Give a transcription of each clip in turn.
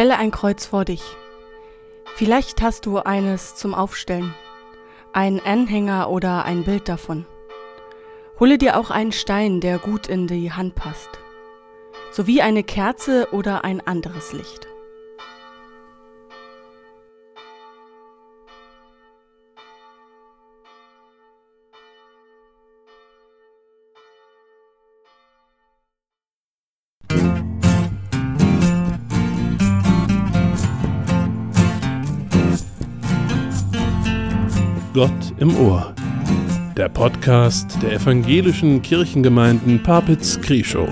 Stelle ein Kreuz vor dich. Vielleicht hast du eines zum Aufstellen, ein Anhänger oder ein Bild davon. Hole dir auch einen Stein, der gut in die Hand passt, sowie eine Kerze oder ein anderes Licht. Gott im Ohr. Der Podcast der evangelischen Kirchengemeinden Papitz-Krieschow.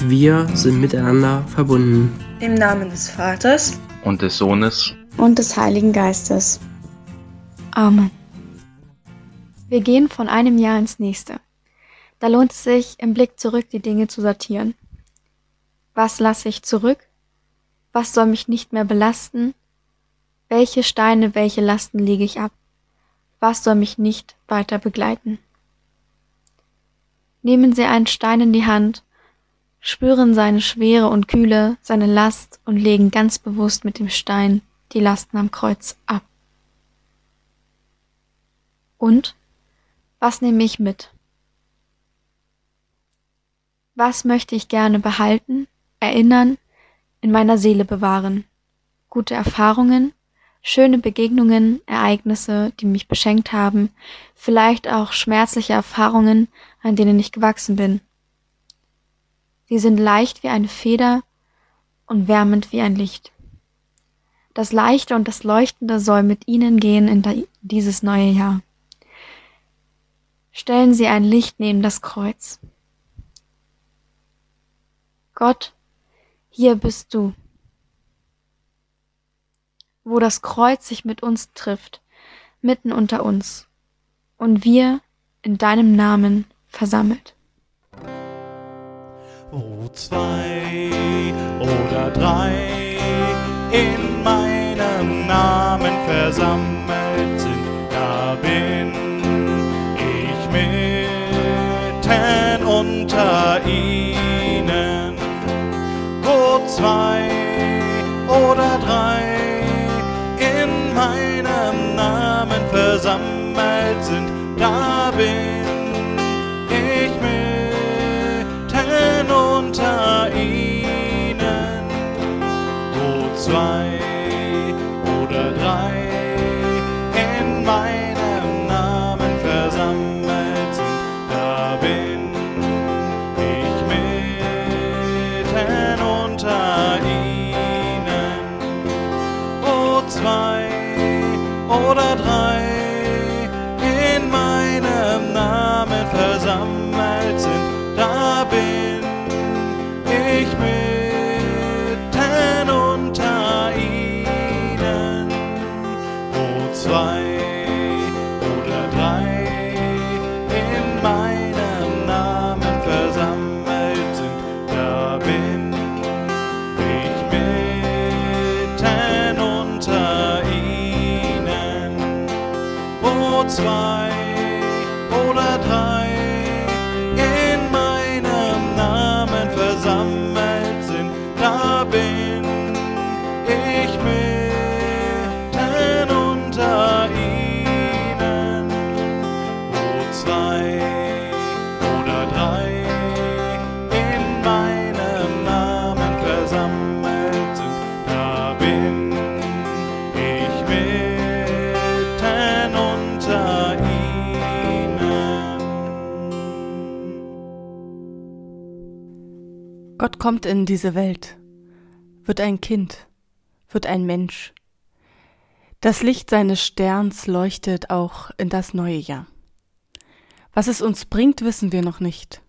Wir sind miteinander verbunden. Im Namen des Vaters und des Sohnes und des Heiligen Geistes. Amen. Wir gehen von einem Jahr ins nächste. Da lohnt es sich, im Blick zurück die Dinge zu sortieren. Was lasse ich zurück? Was soll mich nicht mehr belasten? Welche Steine, welche Lasten lege ich ab? Was soll mich nicht weiter begleiten? Nehmen Sie einen Stein in die Hand, spüren seine Schwere und Kühle, seine Last und legen ganz bewusst mit dem Stein die Lasten am Kreuz ab. Und was nehme ich mit? Was möchte ich gerne behalten, erinnern, in meiner Seele bewahren? Gute Erfahrungen, schöne Begegnungen, Ereignisse, die mich beschenkt haben, vielleicht auch schmerzliche Erfahrungen, an denen ich gewachsen bin. Sie sind leicht wie eine Feder und wärmend wie ein Licht. Das Leichte und das Leuchtende soll mit Ihnen gehen in dieses neue Jahr. Stellen Sie ein Licht neben das Kreuz. Gott, hier bist du wo das Kreuz sich mit uns trifft, mitten unter uns, und wir in deinem Namen versammelt. Wo zwei oder drei in meinem Namen versammelt sind, da bin ich mitten unter ihnen. Wo zwei oder drei meinem Namen versammelt sind, da bin ich kommt in diese Welt, wird ein Kind, wird ein Mensch. Das Licht seines Sterns leuchtet auch in das neue Jahr. Was es uns bringt, wissen wir noch nicht.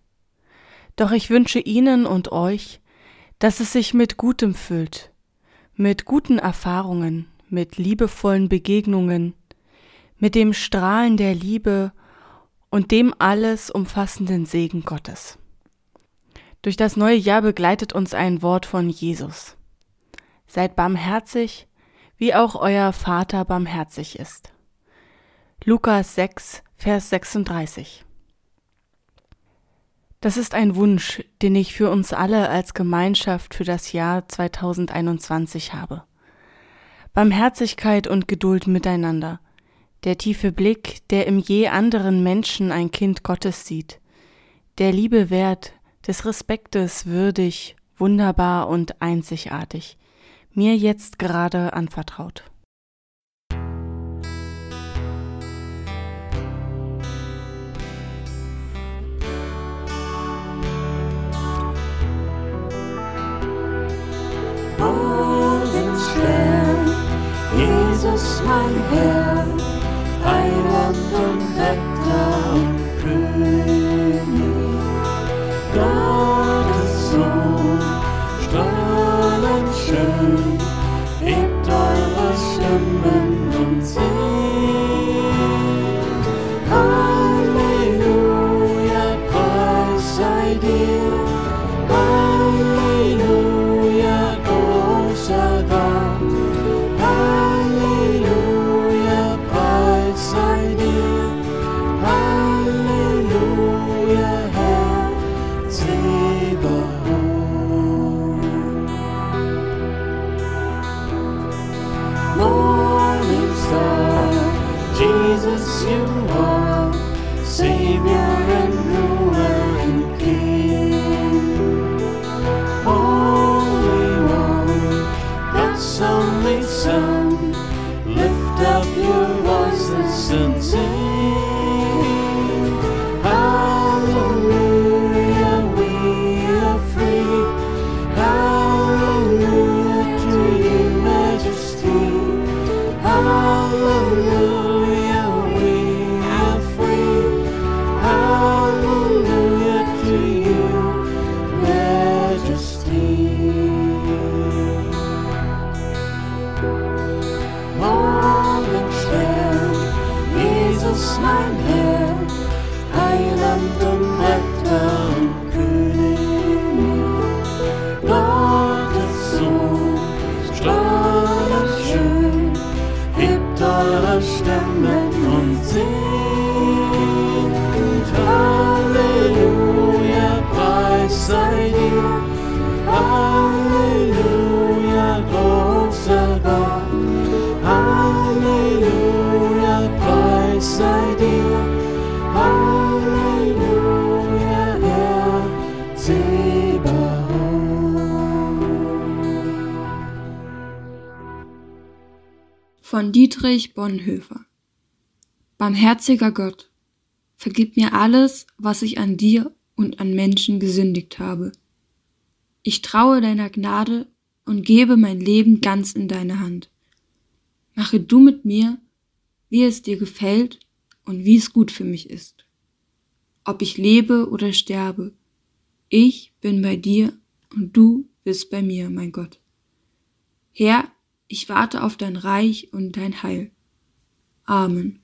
Doch ich wünsche Ihnen und euch, dass es sich mit Gutem füllt, mit guten Erfahrungen, mit liebevollen Begegnungen, mit dem Strahlen der Liebe und dem alles umfassenden Segen Gottes. Durch das neue Jahr begleitet uns ein Wort von Jesus. Seid barmherzig, wie auch euer Vater barmherzig ist. Lukas 6, Vers 36. Das ist ein Wunsch, den ich für uns alle als Gemeinschaft für das Jahr 2021 habe. Barmherzigkeit und Geduld miteinander, der tiefe Blick, der im je anderen Menschen ein Kind Gottes sieht, der Liebe wert, des Respektes würdig, wunderbar und einzigartig, mir jetzt gerade anvertraut. Jesus mein Herr, Heiland und Retter Von Dietrich Bonhoeffer Barmherziger Gott, vergib mir alles, was ich an dir und an Menschen gesündigt habe. Ich traue deiner Gnade und gebe mein Leben ganz in deine Hand. Mache du mit mir, wie es dir gefällt und wie es gut für mich ist. Ob ich lebe oder sterbe, ich bin bei dir und du bist bei mir, mein Gott. Herr, ich warte auf dein Reich und dein Heil. Amen.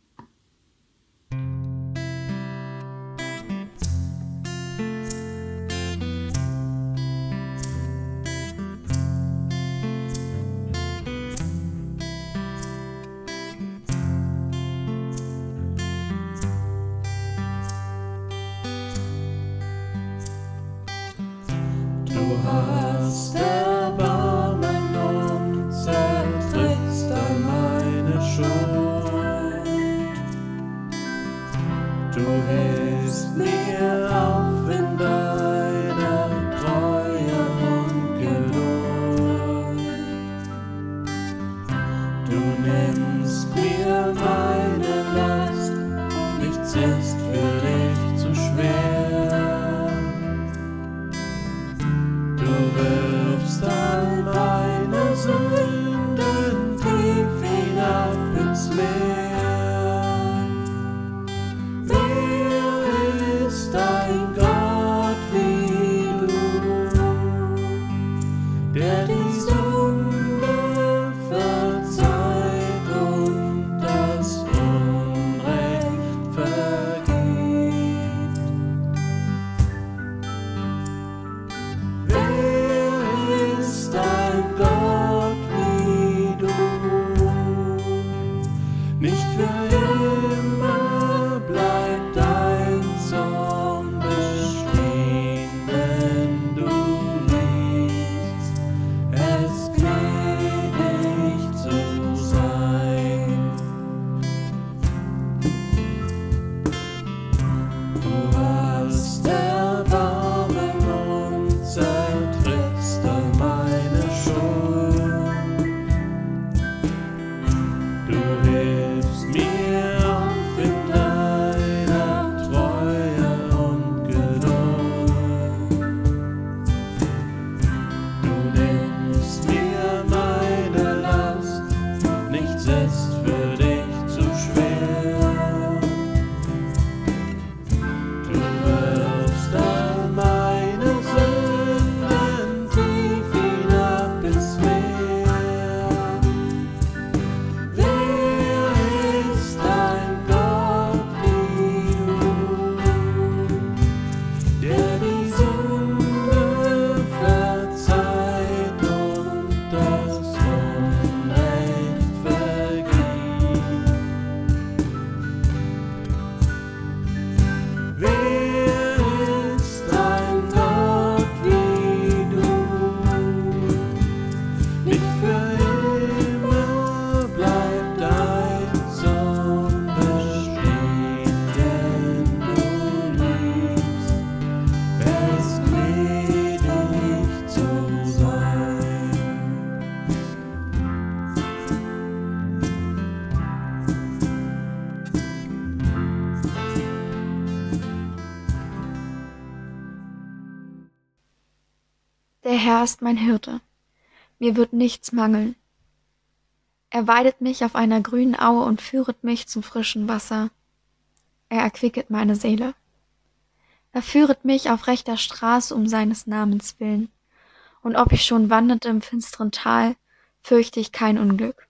nicht für Ist mein Hirte. Mir wird nichts mangeln. Er weidet mich auf einer grünen Aue und führet mich zum frischen Wasser. Er erquicket meine Seele. Er führet mich auf rechter Straße um seines Namens willen. Und ob ich schon wanderte im finsteren Tal, fürchte ich kein Unglück.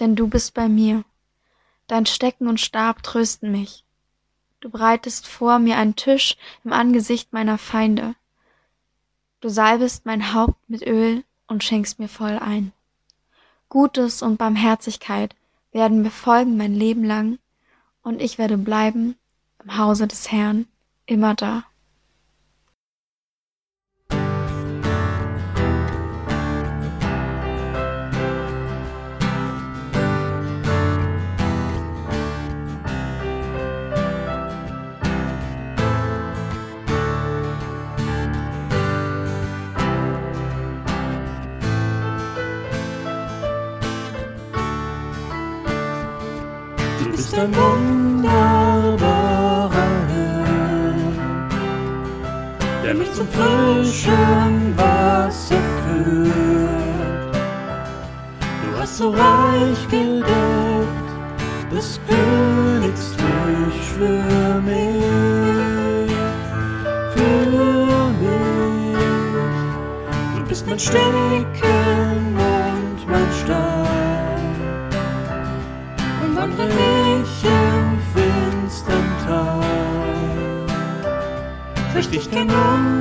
Denn du bist bei mir. Dein Stecken und Stab trösten mich. Du breitest vor mir einen Tisch im Angesicht meiner Feinde. Du salbest mein Haupt mit Öl und schenkst mir voll ein. Gutes und Barmherzigkeit werden mir folgen mein Leben lang, und ich werde bleiben im Hause des Herrn immer da. Du bist ein wunderbarer Herr, der mich zum frischen Wasser führt. Du hast so reich gedeckt des Königs Tisch für mich, für mich. Du bist mein Stecken Fürcht ich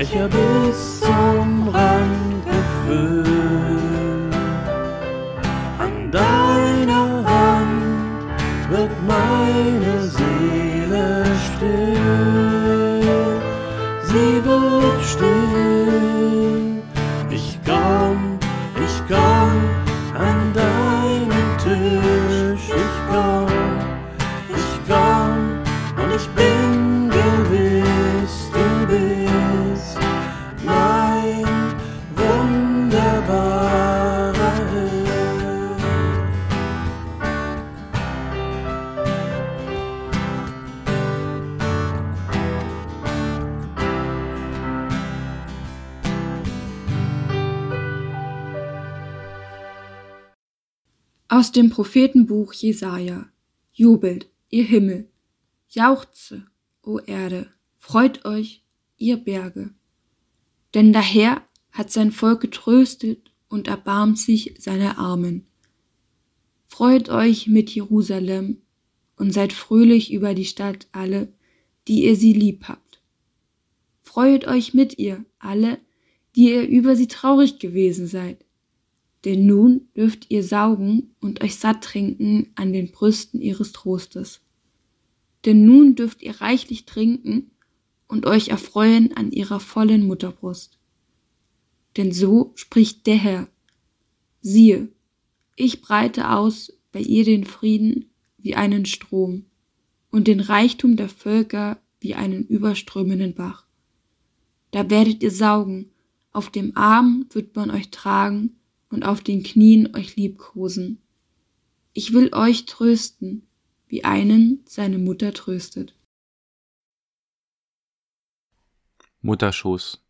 Becher bis zum Rand gefüllt. Aus dem Prophetenbuch Jesaja. Jubelt, ihr Himmel. Jauchze, o Erde. Freut euch, ihr Berge. Denn der Herr hat sein Volk getröstet und erbarmt sich seiner Armen. Freut euch mit Jerusalem und seid fröhlich über die Stadt alle, die ihr sie lieb habt. Freut euch mit ihr alle, die ihr über sie traurig gewesen seid. Denn nun dürft ihr saugen und euch satt trinken an den Brüsten ihres Trostes. Denn nun dürft ihr reichlich trinken und euch erfreuen an ihrer vollen Mutterbrust. Denn so spricht der Herr. Siehe, ich breite aus bei ihr den Frieden wie einen Strom und den Reichtum der Völker wie einen überströmenden Bach. Da werdet ihr saugen, auf dem Arm wird man euch tragen und auf den Knien euch liebkosen. Ich will euch trösten, wie einen seine Mutter tröstet. Mutterschoß.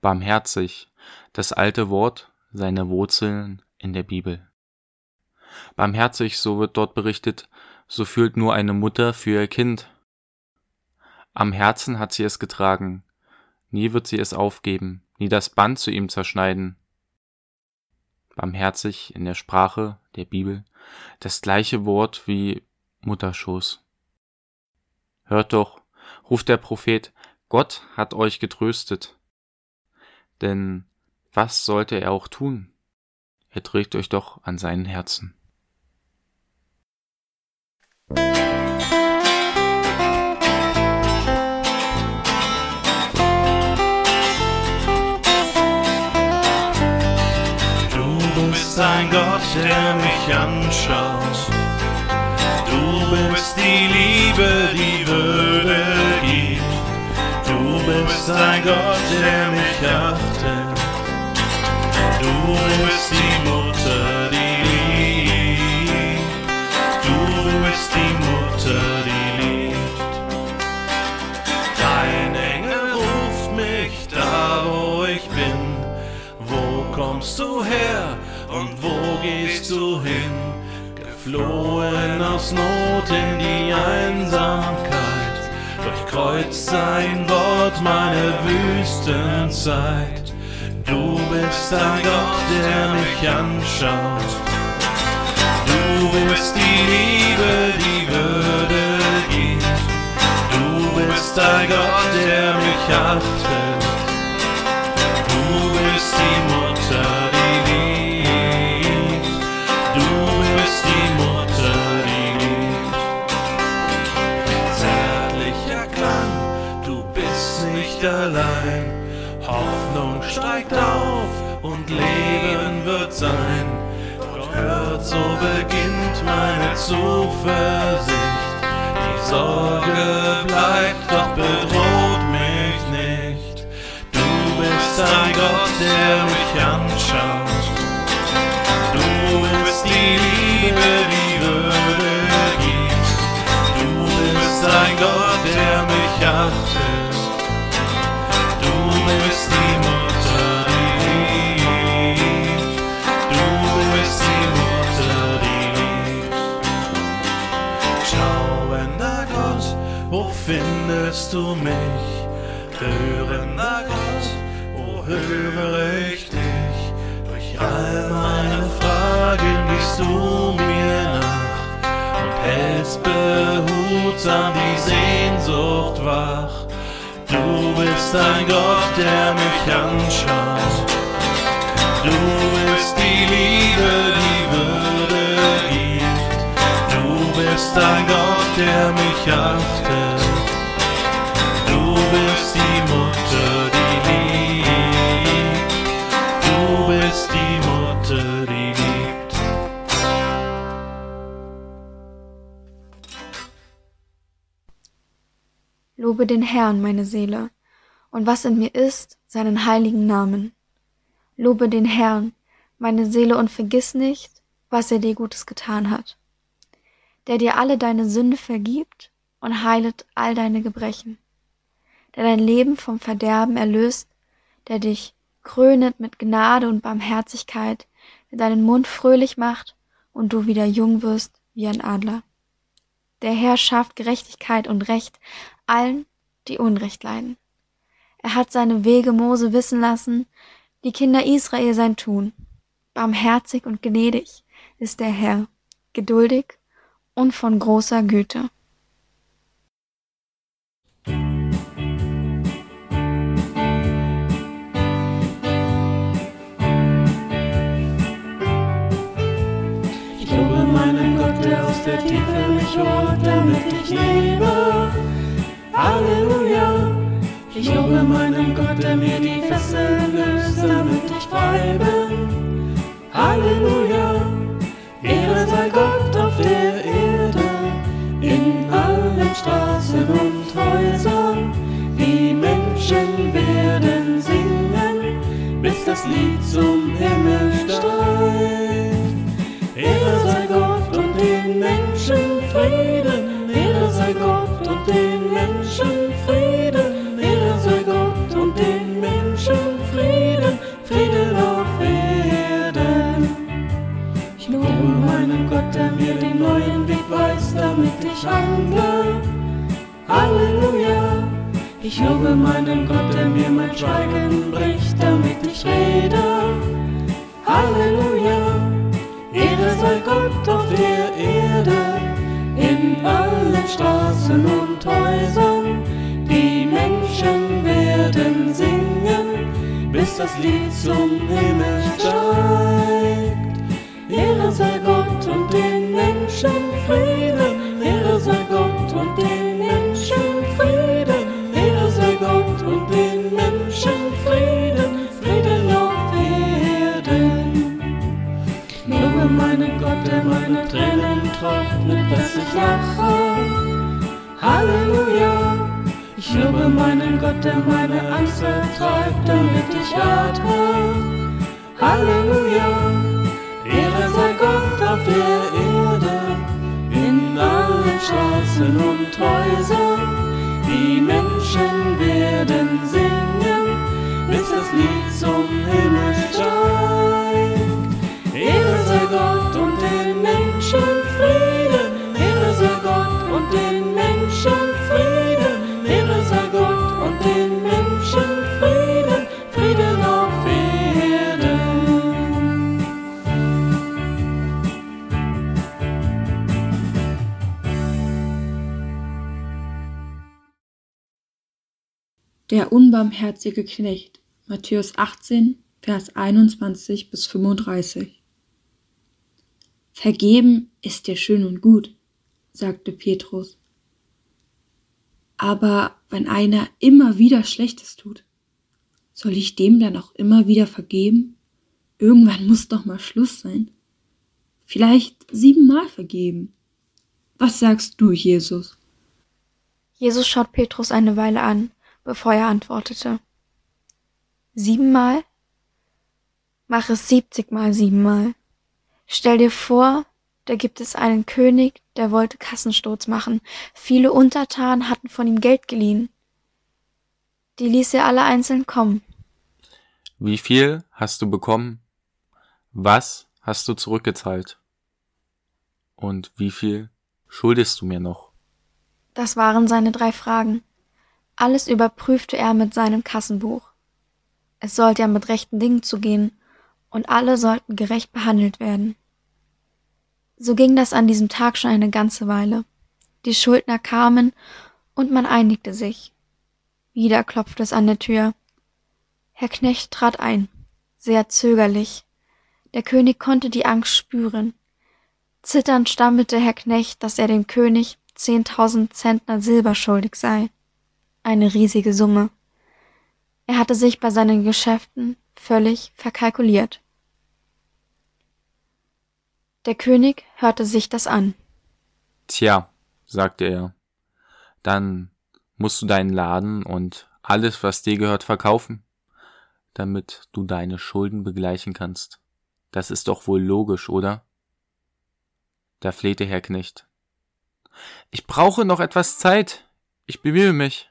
Barmherzig, das alte Wort, seine Wurzeln in der Bibel. Barmherzig, so wird dort berichtet, so fühlt nur eine Mutter für ihr Kind. Am Herzen hat sie es getragen, nie wird sie es aufgeben, nie das Band zu ihm zerschneiden. Barmherzig in der Sprache der Bibel das gleiche Wort wie Mutterschoß. Hört doch, ruft der Prophet, Gott hat euch getröstet. Denn was sollte er auch tun? Er trägt euch doch an seinen Herzen. Gott, der mich anschaut. Du bist die Liebe, die Würde gibt. Du bist ein Gott, der mich achtet. Du bist die Geflohen aus Not in die Einsamkeit, durchkreuzt sein Wort meine Wüstenzeit. Du bist ein Gott, der mich anschaut. Du bist die Liebe, die Würde gibt. Du bist ein Gott, der mich achtet. Du bist die Mutter, steigt auf und Leben wird sein. Gott hört, so beginnt meine Zuversicht. Die Sorge bleibt, doch bedroht mich nicht. Du bist ein Gott, der mich anschaut. Du bist die du mich? Hörender Gott, wo höre ich dich? Durch all meine Fragen gehst du mir nach und hältst behutsam die Sehnsucht wach. Du bist ein Gott, der mich anschaut. Du bist die Liebe, die Würde gibt. Du bist ein Gott, der mich achtet. Lobe den Herrn, meine Seele, und was in mir ist, seinen heiligen Namen. Lobe den Herrn, meine Seele, und vergiss nicht, was er dir Gutes getan hat, der dir alle deine Sünde vergibt und heilet all deine Gebrechen, der dein Leben vom Verderben erlöst, der dich krönet mit Gnade und Barmherzigkeit, der deinen Mund fröhlich macht und du wieder jung wirst wie ein Adler. Der Herr schafft Gerechtigkeit und Recht allen, die Unrecht leiden. Er hat seine Wege Mose wissen lassen, die Kinder Israel sein Tun. Barmherzig und gnädig ist der Herr, geduldig und von großer Güte. Der Tiefe mich holt, damit ich lebe. Halleluja. Ich lobe meinen Gott, der mir die Fesseln löst, damit ich frei bin. Halleluja. Ehre sei Gott auf der Erde, in allen Straßen und Häusern. Die Menschen werden singen, bis das Lied zum Himmel steigt. Den Menschen Frieden. Ehre sei Gott und den Menschen Frieden. Frieden auf Erden. Ich lobe meinen Gott, der mir den neuen Weg weist, damit ich handle. Halleluja. Ich lobe meinen Gott, der mir mein Schweigen bricht, damit ich rede. Halleluja. Ehre sei Gott auf der Erde, allen Straßen und Häusern. Die Menschen werden singen, bis das Lied zum Himmel steigt. Ehre sei Gott und den Menschen Frieden, Ehre sei Gott und den der meine Tränen trocknet, dass ich lache. Halleluja. Ich lobe meinen Gott, der meine Angst vertreibt, damit ich atme. Halleluja. Ehre sei Gott auf der Erde, in allen Straßen und Häusern. Die Menschen werden singen, bis das Lied zum Himmel steigt. Ehre sei Gott Der unbarmherzige Knecht. Matthäus 18, Vers 21 bis 35. Vergeben ist dir schön und gut, sagte Petrus. Aber wenn einer immer wieder Schlechtes tut, soll ich dem dann auch immer wieder vergeben? Irgendwann muss doch mal Schluss sein. Vielleicht siebenmal vergeben. Was sagst du, Jesus? Jesus schaut Petrus eine Weile an, bevor er antwortete. Siebenmal? Mach es siebzigmal siebenmal. Stell dir vor, da gibt es einen König, der wollte Kassensturz machen. Viele Untertanen hatten von ihm Geld geliehen. Die ließ er alle einzeln kommen. Wie viel hast du bekommen? Was hast du zurückgezahlt? Und wie viel schuldest du mir noch? Das waren seine drei Fragen. Alles überprüfte er mit seinem Kassenbuch. Es sollte ja mit rechten Dingen zugehen, und alle sollten gerecht behandelt werden. So ging das an diesem Tag schon eine ganze Weile. Die Schuldner kamen, und man einigte sich. Wieder klopfte es an der Tür. Herr Knecht trat ein, sehr zögerlich. Der König konnte die Angst spüren. Zitternd stammelte Herr Knecht, dass er dem König zehntausend Zentner Silber schuldig sei. Eine riesige Summe. Er hatte sich bei seinen Geschäften völlig verkalkuliert. Der König hörte sich das an. Tja, sagte er, dann musst du deinen Laden und alles, was dir gehört, verkaufen, damit du deine Schulden begleichen kannst. Das ist doch wohl logisch, oder? Da flehte Herr Knecht. Ich brauche noch etwas Zeit. Ich bemühe mich.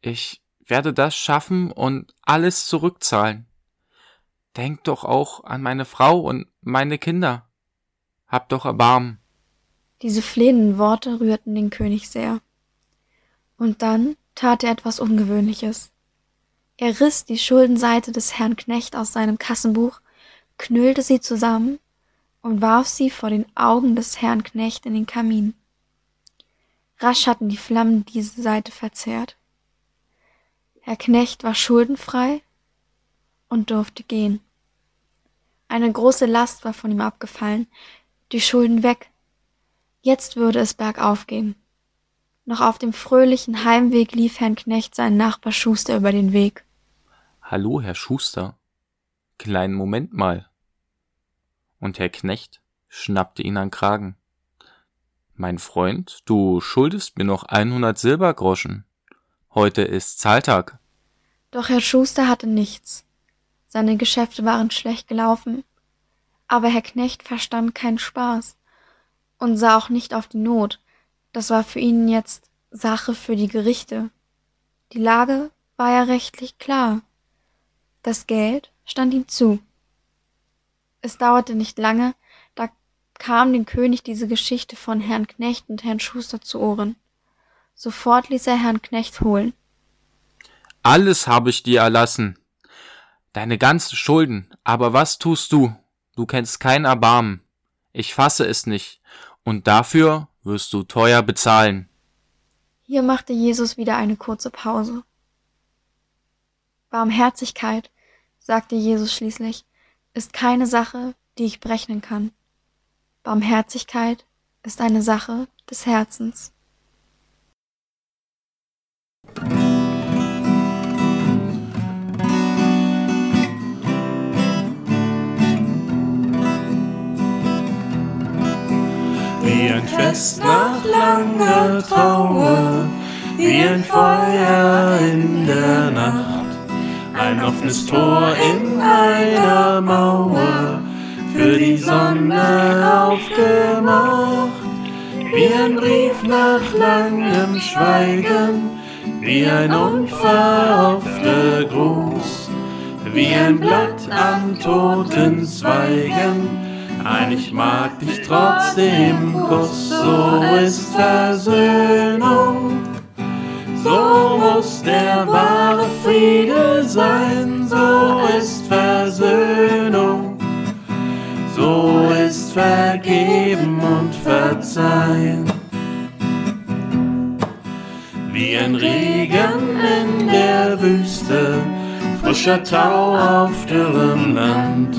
Ich werde das schaffen und alles zurückzahlen. Denk doch auch an meine Frau und meine Kinder. Hab doch Erbarmen. Diese flehenden Worte rührten den König sehr. Und dann tat er etwas Ungewöhnliches. Er riss die Schuldenseite des Herrn Knecht aus seinem Kassenbuch, knüllte sie zusammen und warf sie vor den Augen des Herrn Knecht in den Kamin. Rasch hatten die Flammen diese Seite verzehrt. Herr Knecht war schuldenfrei und durfte gehen. Eine große Last war von ihm abgefallen, die Schulden weg. Jetzt würde es bergauf gehen. Noch auf dem fröhlichen Heimweg lief Herrn Knecht sein Nachbar Schuster über den Weg. Hallo, Herr Schuster. Kleinen Moment mal. Und Herr Knecht schnappte ihn an Kragen. Mein Freund, du schuldest mir noch 100 Silbergroschen. Heute ist Zahltag. Doch Herr Schuster hatte nichts. Seine Geschäfte waren schlecht gelaufen, aber Herr Knecht verstand keinen Spaß und sah auch nicht auf die Not. Das war für ihn jetzt Sache für die Gerichte. Die Lage war ja rechtlich klar. Das Geld stand ihm zu. Es dauerte nicht lange, da kam dem König diese Geschichte von Herrn Knecht und Herrn Schuster zu Ohren. Sofort ließ er Herrn Knecht holen. Alles habe ich dir erlassen. Deine ganzen Schulden. Aber was tust du? Du kennst kein Erbarmen. Ich fasse es nicht. Und dafür wirst du teuer bezahlen. Hier machte Jesus wieder eine kurze Pause. Barmherzigkeit, sagte Jesus schließlich, ist keine Sache, die ich berechnen kann. Barmherzigkeit ist eine Sache des Herzens. Wie ein Fest nach langer Trauer, wie ein Feuer in der Nacht, ein offenes Tor in einer Mauer, für die Sonne aufgemacht, wie ein Brief nach langem Schweigen, wie ein unverhoffter Gruß, wie ein Blatt am toten Zweigen, ein Ich mag dich trotzdem Kuss, so ist Versöhnung. So muss der wahre Friede sein, so ist Versöhnung. So ist Vergeben und Verzeihen. Ein Regen in der Wüste, frischer Tau auf dürrem Land.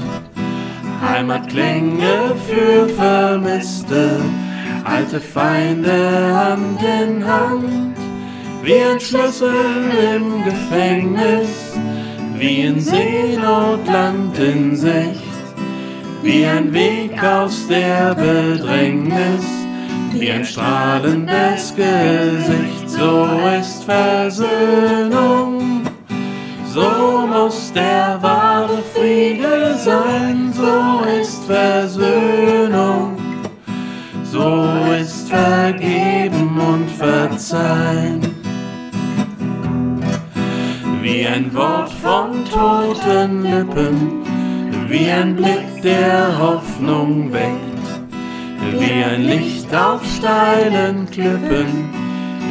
Heimatklänge für Vermisste, alte Feinde Hand in Hand, wie ein Schlüssel im Gefängnis, wie in Seenot Land in Sicht, wie ein Weg aus der Bedrängnis, wie ein strahlendes Gesicht, so ist Versöhnung. So muss der wahre Friede sein, so ist Versöhnung, so ist Vergeben und Verzeihen. Wie ein Wort von toten Lippen, wie ein Blick, der Hoffnung weckt, wie ein Licht auf steilen Klippen,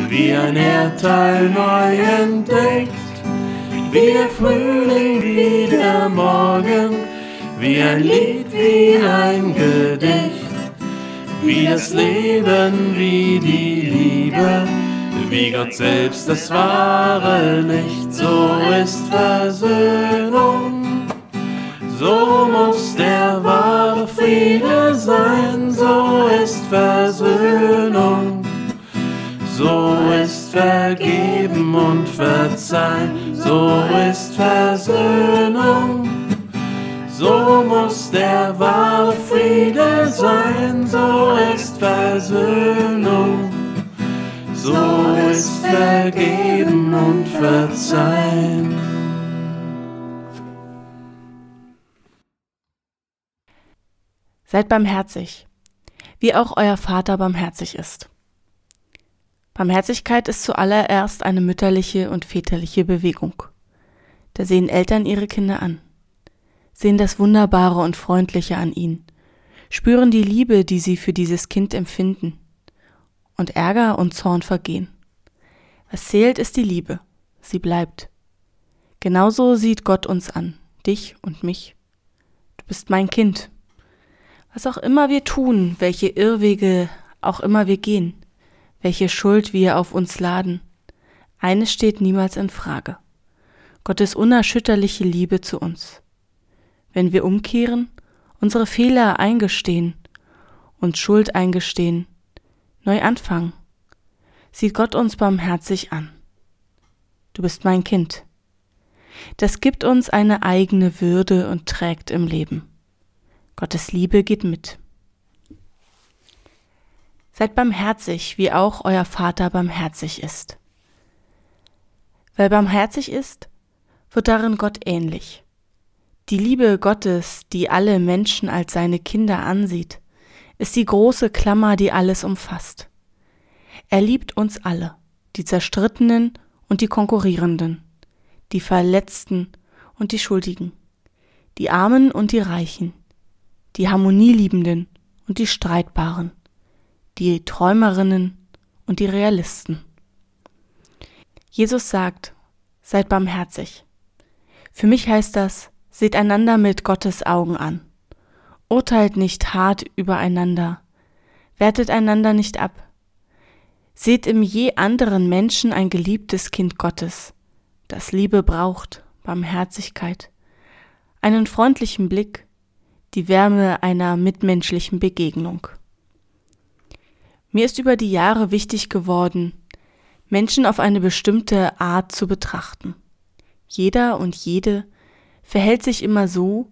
wie ein Erdteil neu entdeckt wie der Frühling, wie der Morgen, wie ein Lied, wie ein Gedicht, wie das Leben, wie die Liebe, wie Gott selbst das wahre Licht, so ist Versöhnung. So muss der wahre Friede sein, so ist Versöhnung. So ist Vergeben und Verzeihen, so ist Versöhnung. So muss der wahre Friede sein, so ist Versöhnung. So ist Vergeben und Verzeihen. Seid barmherzig, wie auch euer Vater barmherzig ist. Barmherzigkeit ist zuallererst eine mütterliche und väterliche Bewegung. Da sehen Eltern ihre Kinder an, sehen das Wunderbare und Freundliche an ihnen, spüren die Liebe, die sie für dieses Kind empfinden, und Ärger und Zorn vergehen. Was zählt, ist die Liebe, sie bleibt. Genauso sieht Gott uns an, dich und mich. Du bist mein Kind. Was auch immer wir tun, welche Irrwege auch immer wir gehen, welche Schuld wir auf uns laden, eines steht niemals in Frage. Gottes unerschütterliche Liebe zu uns. Wenn wir umkehren, unsere Fehler eingestehen, uns Schuld eingestehen, neu anfangen, sieht Gott uns barmherzig an. Du bist mein Kind. Das gibt uns eine eigene Würde und trägt im Leben. Gottes Liebe geht mit. Seid barmherzig, wie auch euer Vater barmherzig ist. Wer barmherzig ist, wird darin Gott ähnlich. Die Liebe Gottes, die alle Menschen als seine Kinder ansieht, ist die große Klammer, die alles umfasst. Er liebt uns alle, die Zerstrittenen und die Konkurrierenden, die Verletzten und die Schuldigen, die Armen und die Reichen, die Harmonieliebenden und die Streitbaren, die Träumerinnen und die Realisten. Jesus sagt, seid barmherzig. Für mich heißt das, seht einander mit Gottes Augen an. Urteilt nicht hart übereinander. Wertet einander nicht ab. Seht im je anderen Menschen ein geliebtes Kind Gottes, das Liebe braucht, Barmherzigkeit, einen freundlichen Blick, die Wärme einer mitmenschlichen Begegnung. Mir ist über die Jahre wichtig geworden, Menschen auf eine bestimmte Art zu betrachten. Jeder und jede verhält sich immer so,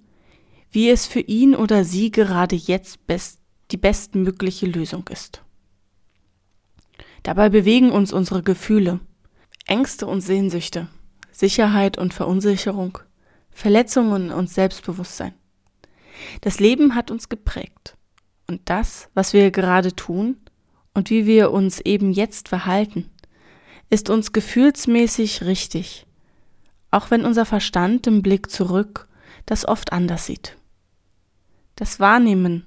wie es für ihn oder sie gerade jetzt best, die bestmögliche Lösung ist. Dabei bewegen uns unsere Gefühle, Ängste und Sehnsüchte, Sicherheit und Verunsicherung, Verletzungen und Selbstbewusstsein. Das Leben hat uns geprägt. Und das, was wir gerade tun und wie wir uns eben jetzt verhalten, ist uns gefühlsmäßig richtig, auch wenn unser Verstand im Blick zurück das oft anders sieht. Das Wahrnehmen,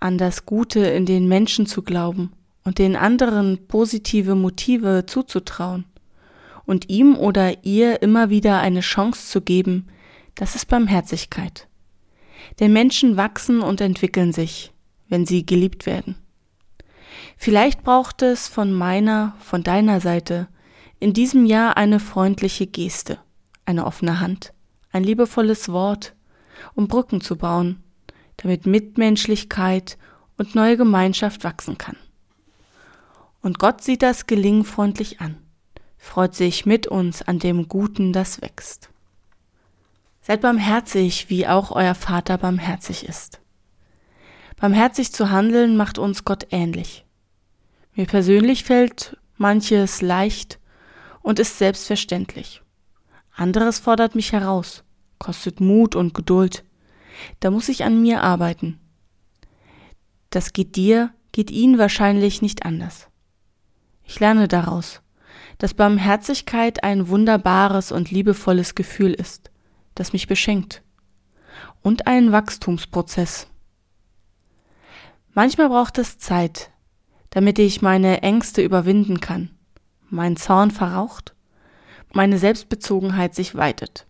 an das Gute in den Menschen zu glauben und den anderen positive Motive zuzutrauen und ihm oder ihr immer wieder eine Chance zu geben, das ist Barmherzigkeit. Denn Menschen wachsen und entwickeln sich, wenn sie geliebt werden. Vielleicht braucht es von meiner, von deiner Seite in diesem Jahr eine freundliche Geste, eine offene Hand, ein liebevolles Wort, um Brücken zu bauen, damit Mitmenschlichkeit und neue Gemeinschaft wachsen kann. Und Gott sieht das Gelingen freundlich an, freut sich mit uns an dem Guten, das wächst. Seid barmherzig, wie auch euer Vater barmherzig ist. Barmherzig zu handeln macht uns Gott ähnlich. Mir persönlich fällt manches leicht und ist selbstverständlich. Anderes fordert mich heraus, kostet Mut und Geduld. Da muss ich an mir arbeiten. Das geht dir, geht ihn wahrscheinlich nicht anders. Ich lerne daraus, dass Barmherzigkeit ein wunderbares und liebevolles Gefühl ist, das mich beschenkt. Und ein Wachstumsprozess. Manchmal braucht es Zeit, damit ich meine Ängste überwinden kann, mein Zorn verraucht, meine Selbstbezogenheit sich weitet.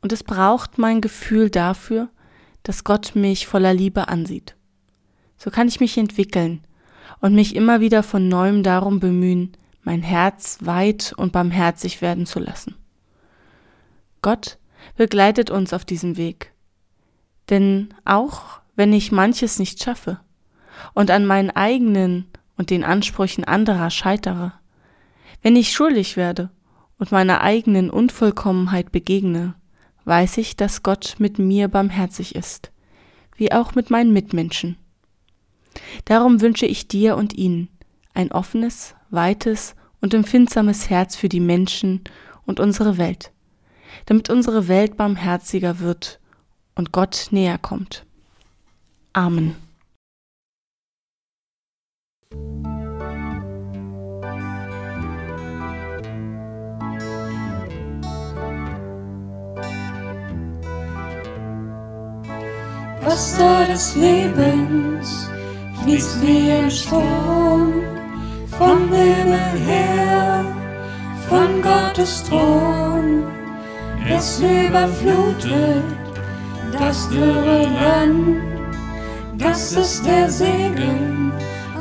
Und es braucht mein Gefühl dafür, dass Gott mich voller Liebe ansieht. So kann ich mich entwickeln und mich immer wieder von neuem darum bemühen, mein Herz weit und barmherzig werden zu lassen. Gott begleitet uns auf diesem Weg. Denn auch wenn ich manches nicht schaffe und an meinen eigenen und den Ansprüchen anderer scheitere, wenn ich schuldig werde und meiner eigenen Unvollkommenheit begegne, weiß ich, dass Gott mit mir barmherzig ist, wie auch mit meinen Mitmenschen. Darum wünsche ich dir und ihnen ein offenes, weites und empfindsames Herz für die Menschen und unsere Welt, damit unsere Welt barmherziger wird und Gott näher kommt. Amen. Wasser des Lebens fließt wie ein Strom vom Himmel her, von Gottes Thron. Es überflutet das dürre Land, das ist der Segen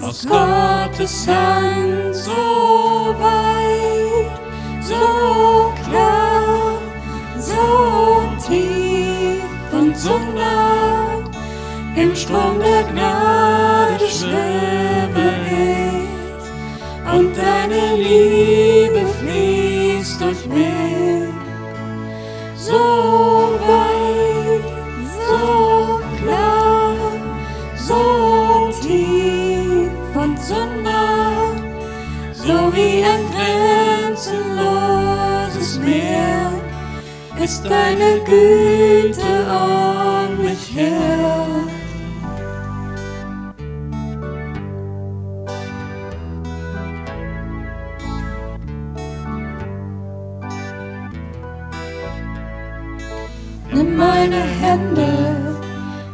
aus Gottes Hand, so weit, so klar, so tief und so nah im Strom der Gnade schwimme ich und deine Liebe fließt durch mich. So weit, so klar, so tief und so nah, so wie ein grenzenloses Meer ist deine Güte an mich her. Hände,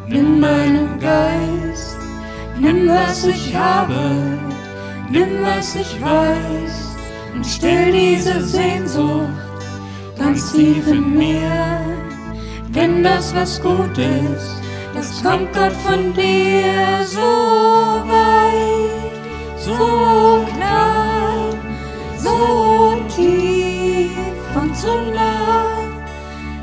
nimm meinen Geist, nimm was ich habe, nimm was ich weiß. Und still diese Sehnsucht ganz tief in mir. Denn das, was gut ist, das kommt Gott von dir. So weit, so klar, so tief und so nah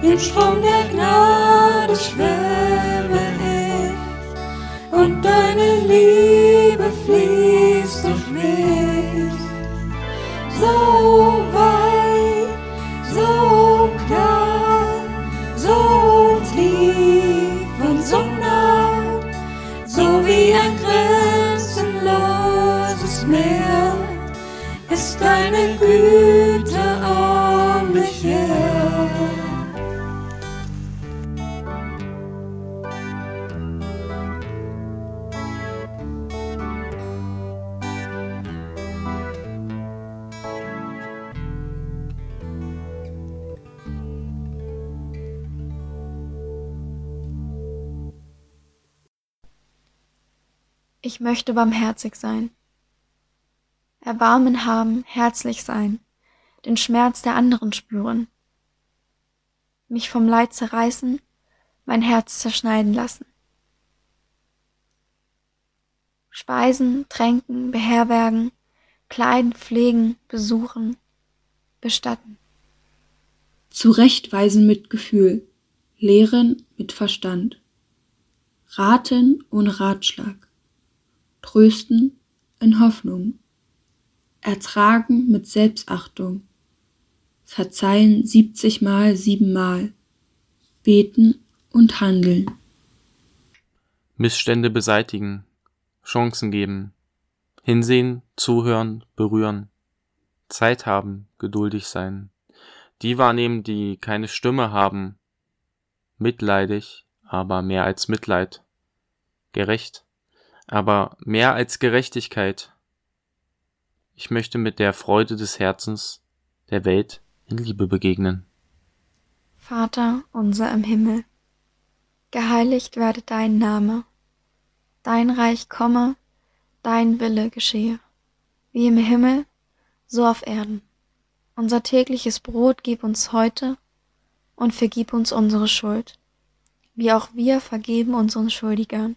im Strom der Gnade schwemme ich und deine Liebe fließt durch mich. So Ich möchte barmherzig sein. Erbarmen haben, herzlich sein, den Schmerz der anderen spüren, mich vom Leid zerreißen, mein Herz zerschneiden lassen. Speisen, tränken, beherbergen, kleiden, pflegen, besuchen, bestatten. Zurechtweisen mit Gefühl, lehren mit Verstand, raten ohne Ratschlag, trösten in Hoffnung, ertragen mit Selbstachtung, verzeihen siebzigmal siebenmal, beten und handeln. Missstände beseitigen, Chancen geben, hinsehen, zuhören, berühren, Zeit haben, geduldig sein, die wahrnehmen, die keine Stimme haben, mitleidig, aber mehr als Mitleid, gerecht, aber mehr als Gerechtigkeit. Ich möchte mit der Freude des Herzens der Welt in Liebe begegnen. Vater unser im Himmel, geheiligt werde dein Name, dein Reich komme, dein Wille geschehe, wie im Himmel, so auf Erden. Unser tägliches Brot gib uns heute und vergib uns unsere Schuld, wie auch wir vergeben unseren Schuldigern.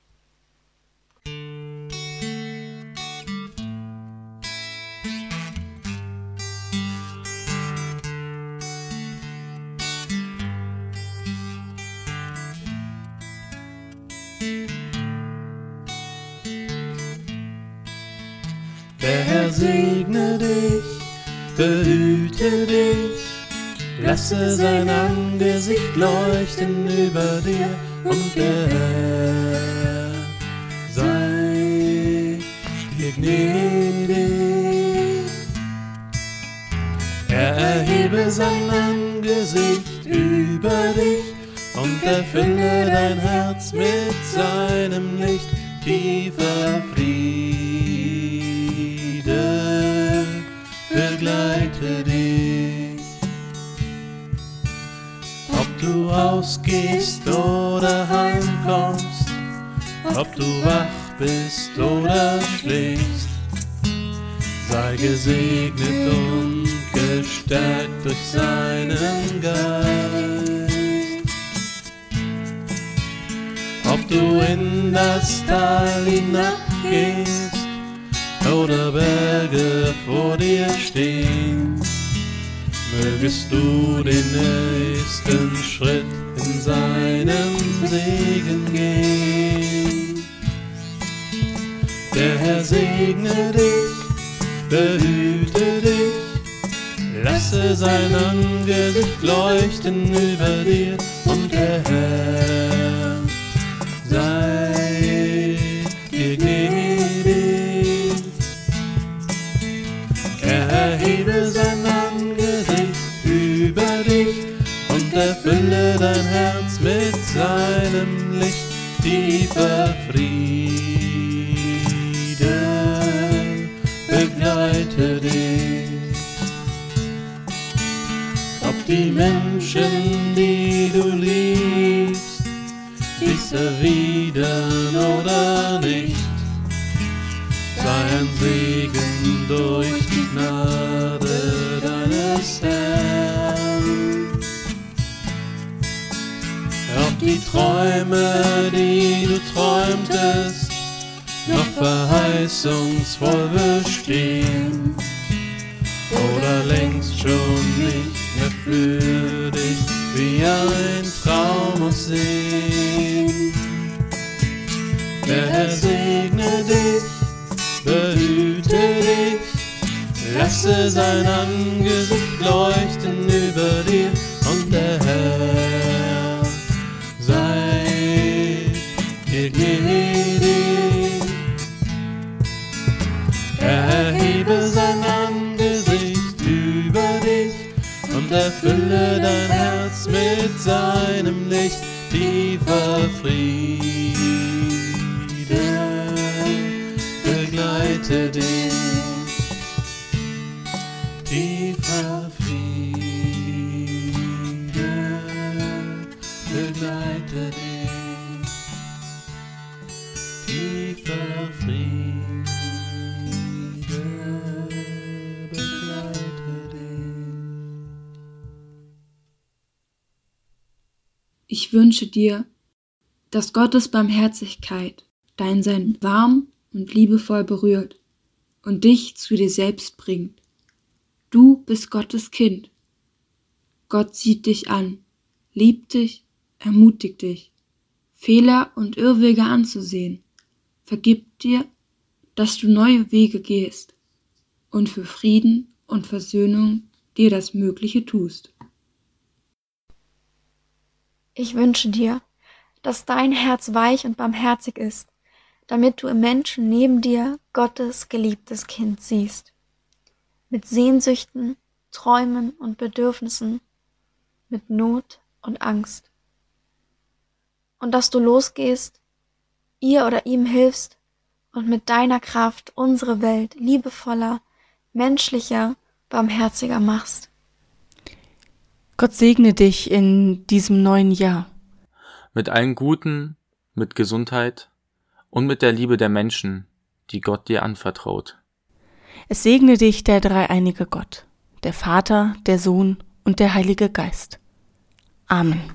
Segne dich, behüte dich, lasse sein Angesicht leuchten über dir und der Herr sei dir gnädig. Er erhebe sein Angesicht über dich und erfülle dein Herz mit seinem Licht tiefer Friede begleite dich. Ob du ausgehst oder heimkommst, ob du wach bist oder schläfst, sei gesegnet und gestärkt durch seinen Geist. Ob du in das Tal hinabgehst oder Berge vor dir stehen, mögest du den nächsten Schritt in seinem Segen gehen. Der Herr segne dich, behüte dich, lasse sein Angesicht leuchten über dir und der Herr sein Angesicht über dich und erfülle dein Herz mit seinem Licht tiefer Friede begleite dich. Ob die Menschen, die du liebst, dich erwidern oder nicht, sei ein Segen durch Träume, die du träumtest, noch verheißungsvoll bestehen oder längst schon nicht mehr für dich wie ein Traum aussehen. Der Herr segne dich, behüte dich, lasse sein Angesicht leuchten erfülle dein Herz mit seinem Licht tiefer Friede begleite dich. Ich wünsche dir, dass Gottes Barmherzigkeit dein Sein warm und liebevoll berührt und dich zu dir selbst bringt. Du bist Gottes Kind. Gott sieht dich an, liebt dich, ermutigt dich, Fehler und Irrwege anzusehen, vergibt dir, dass du neue Wege gehst und für Frieden und Versöhnung dir das Mögliche tust. Ich wünsche dir, dass dein Herz weich und barmherzig ist, damit du im Menschen neben dir Gottes geliebtes Kind siehst. Mit Sehnsüchten, Träumen und Bedürfnissen, mit Not und Angst. Und dass du losgehst, ihr oder ihm hilfst und mit deiner Kraft unsere Welt liebevoller, menschlicher, barmherziger machst. Gott segne dich in diesem neuen Jahr. Mit allen Guten, mit Gesundheit und mit der Liebe der Menschen, die Gott dir anvertraut. Es segne dich der dreieinige Gott, der Vater, der Sohn und der Heilige Geist. Amen.